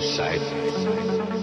side.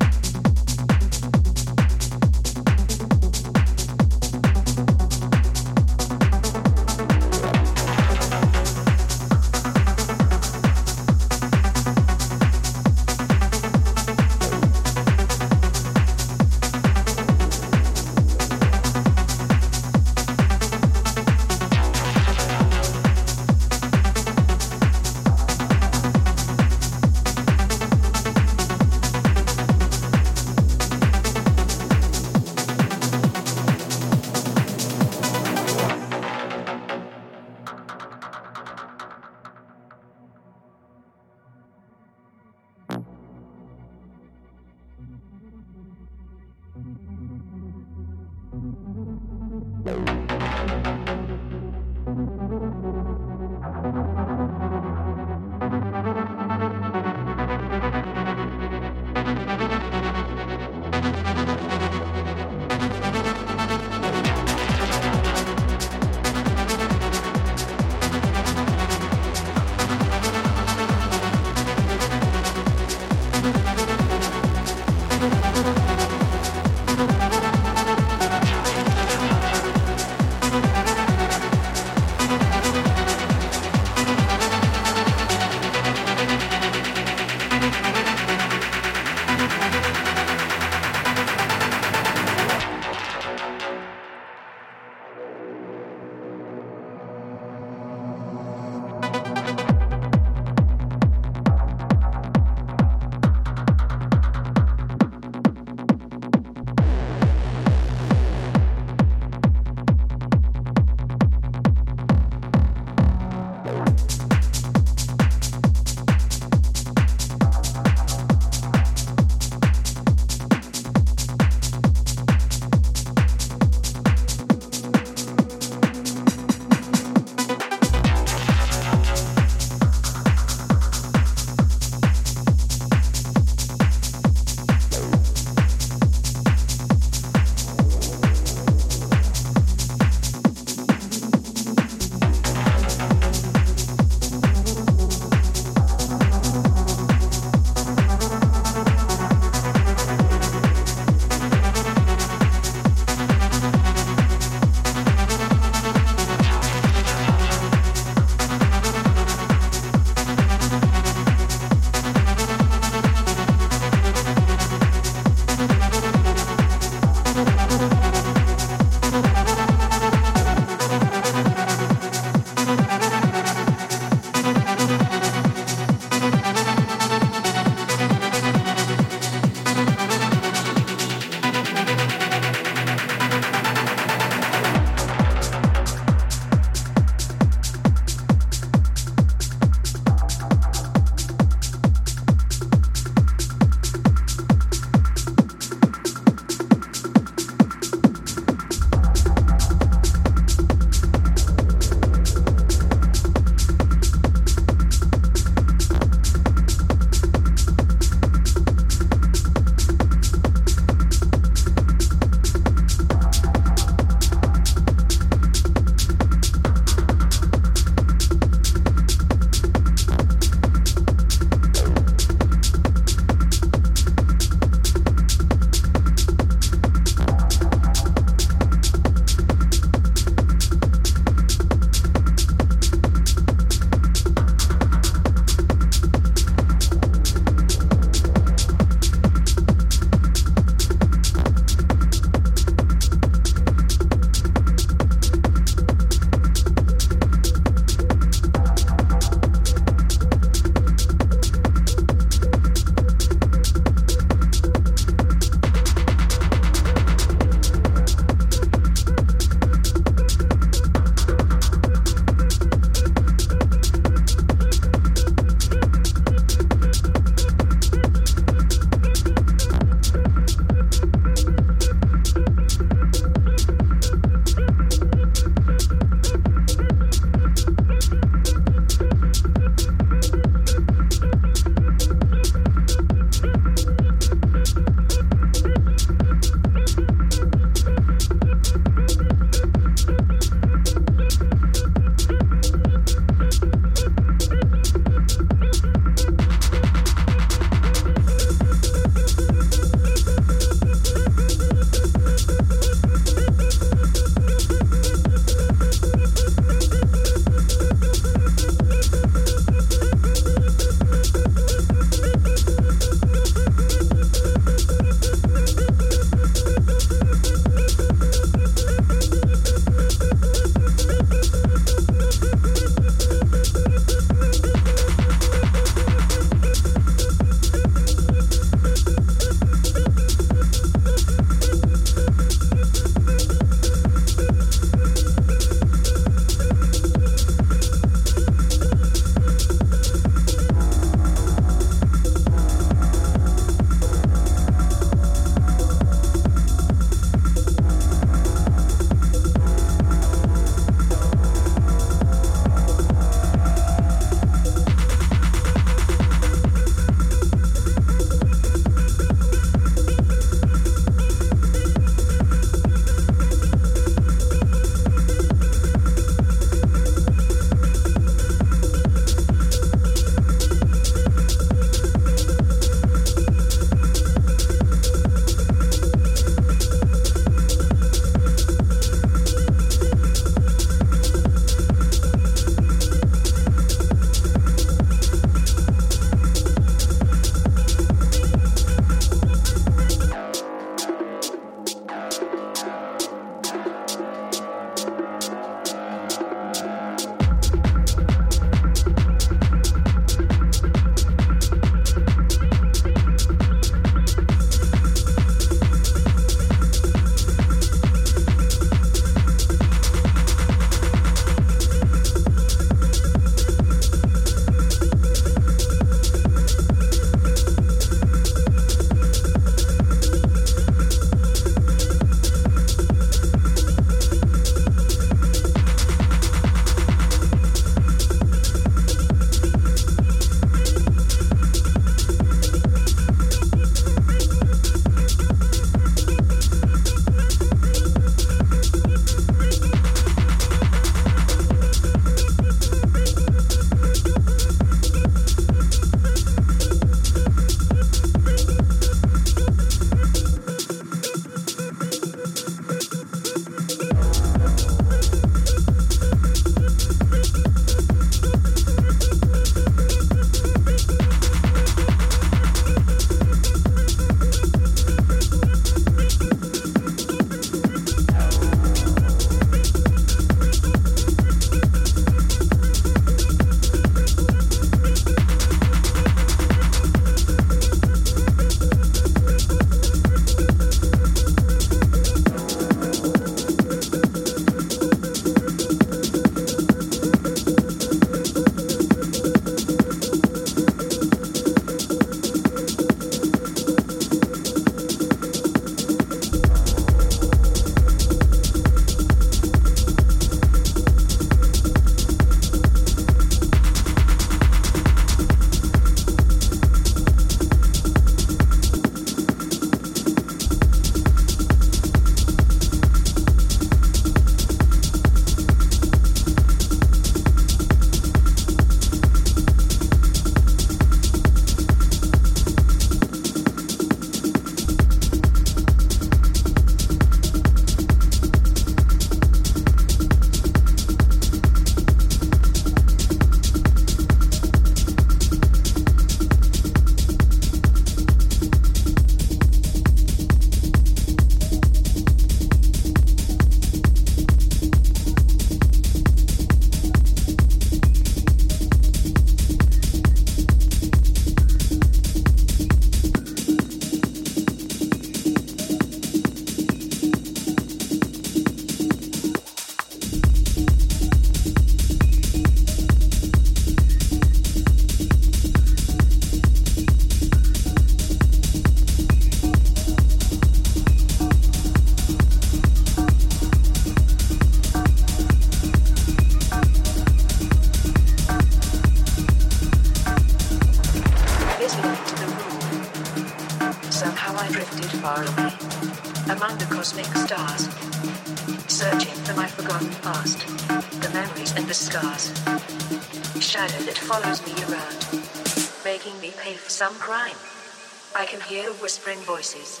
Hear whispering voices,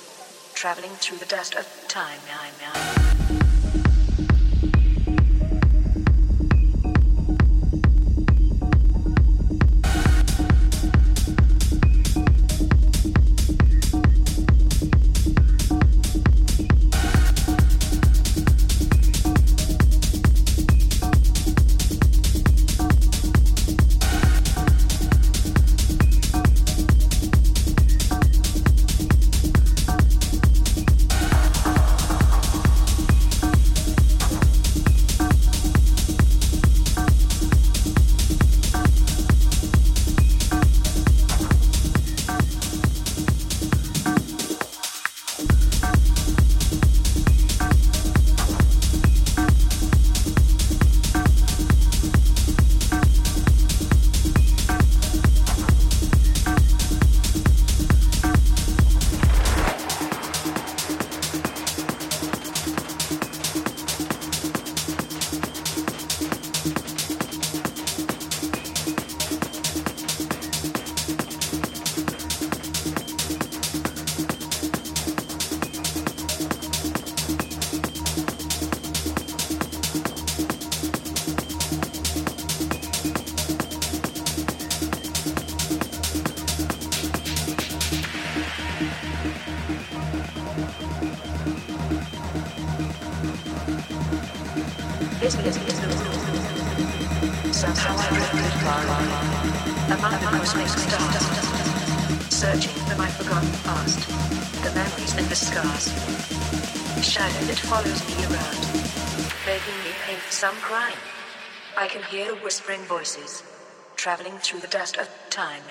traveling through the dust of time. Voices, traveling through the dust of time.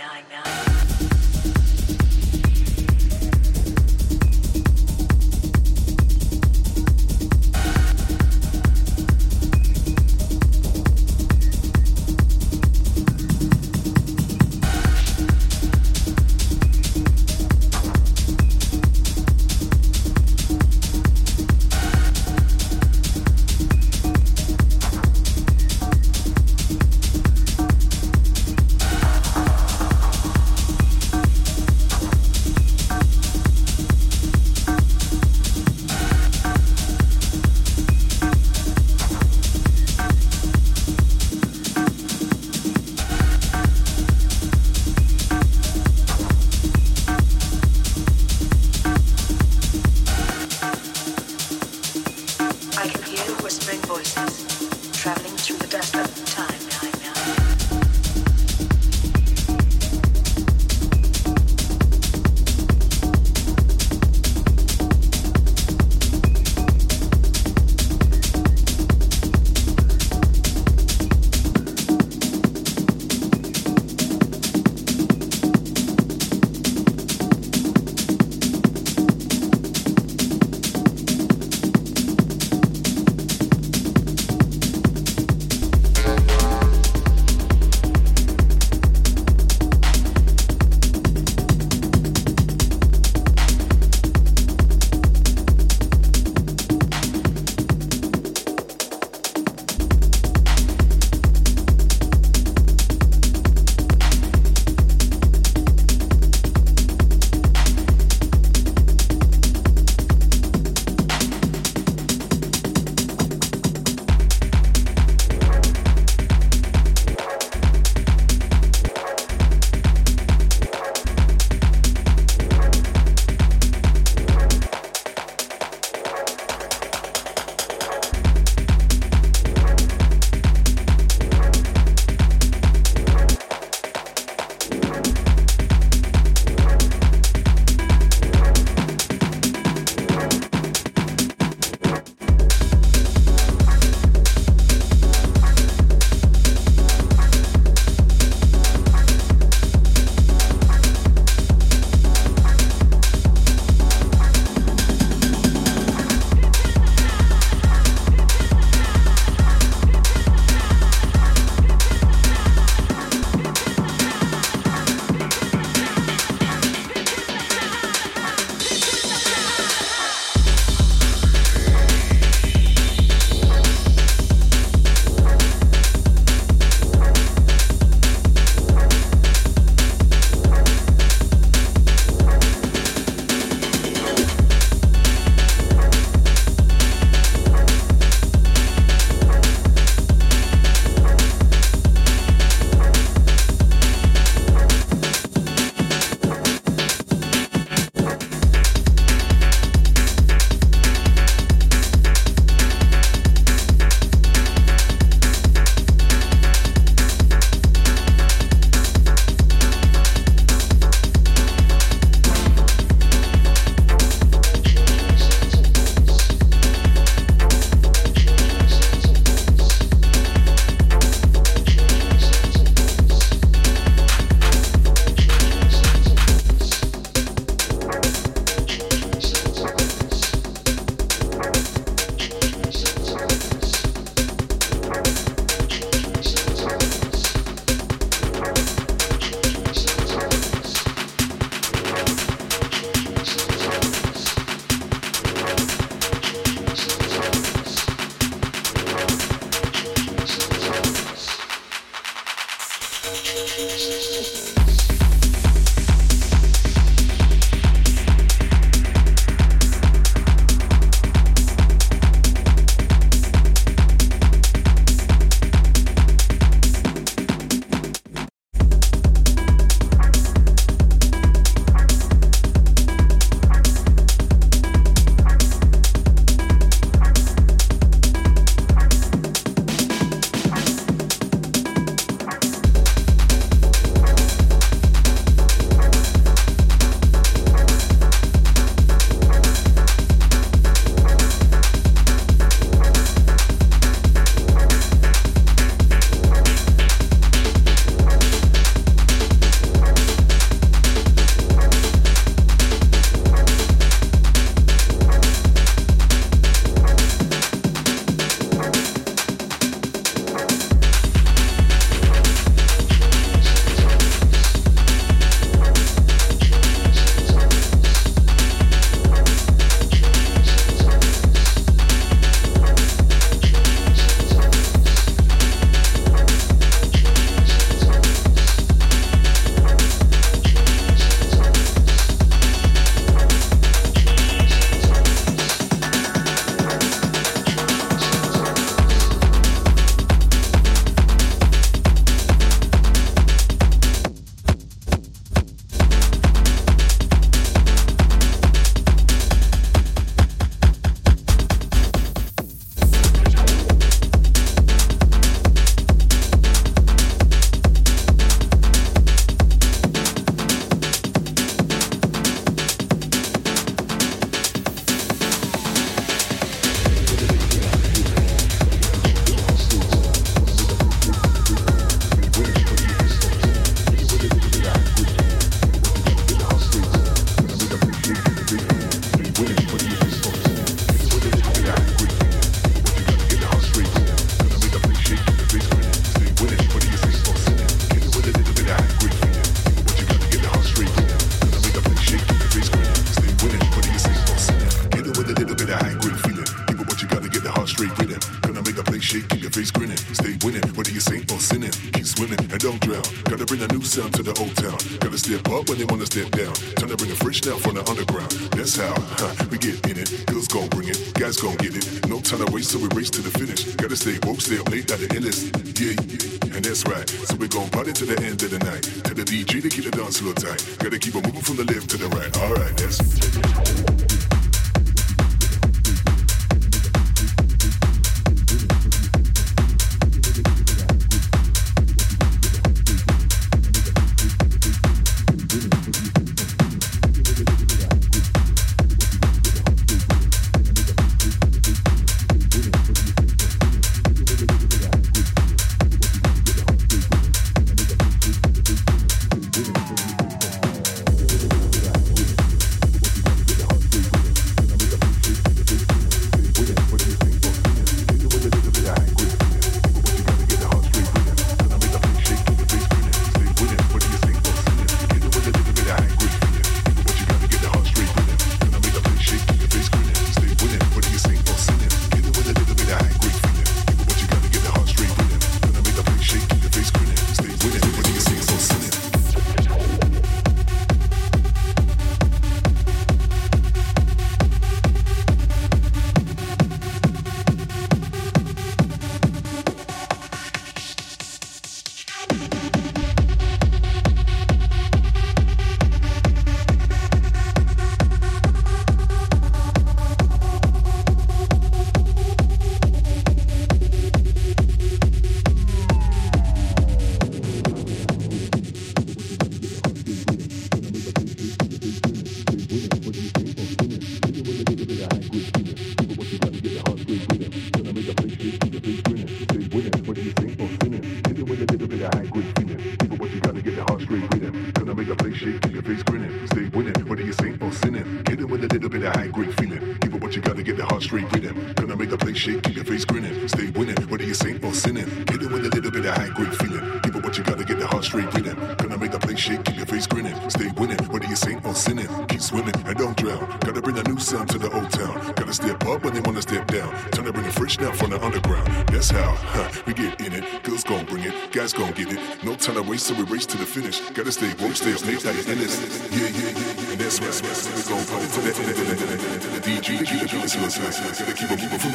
Beat to us. Gotta keep it, keep it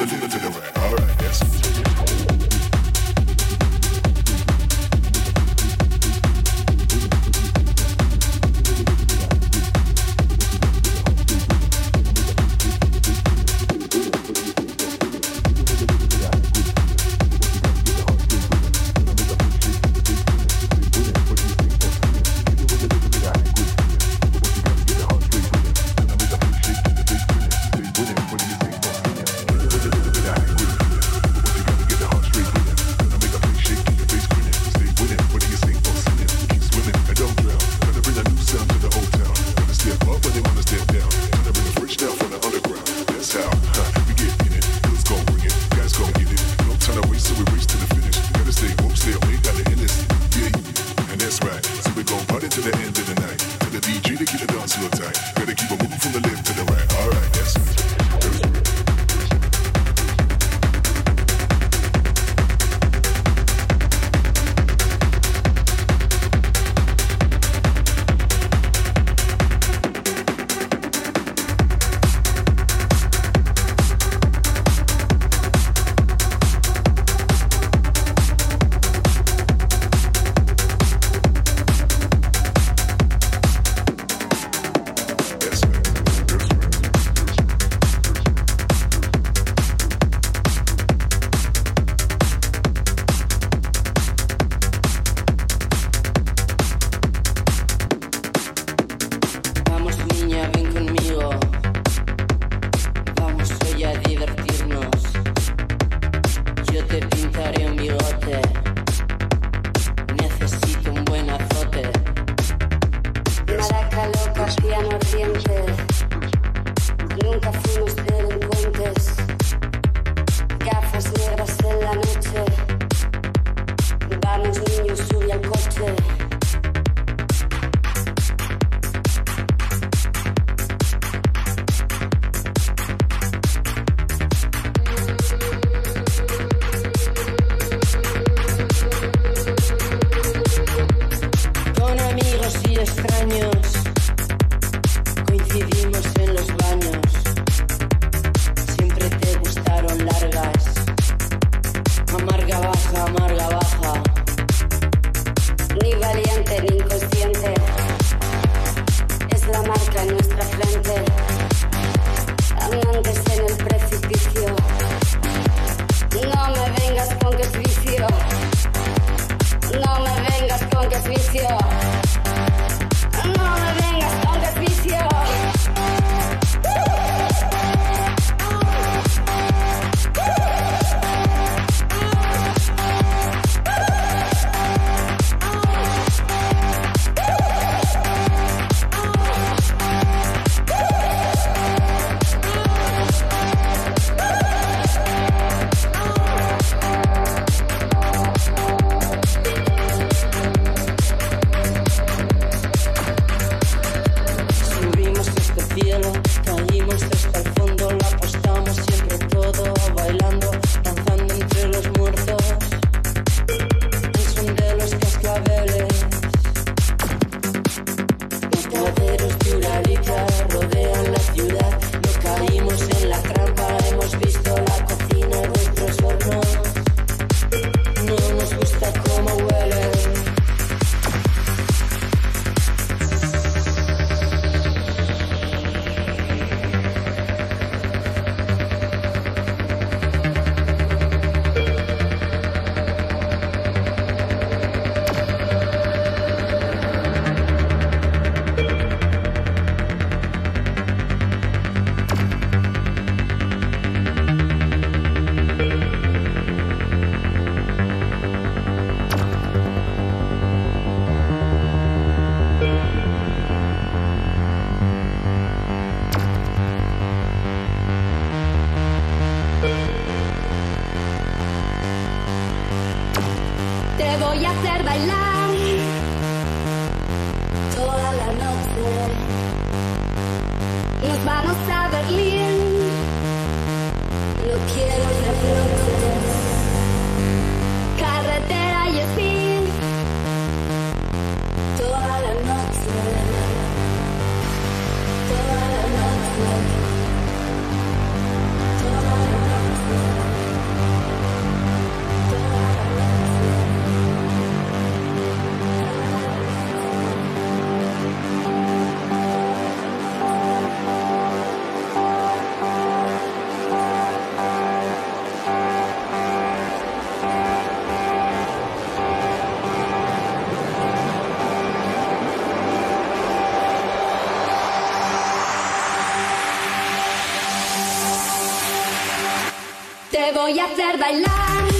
voy a hacer bailar.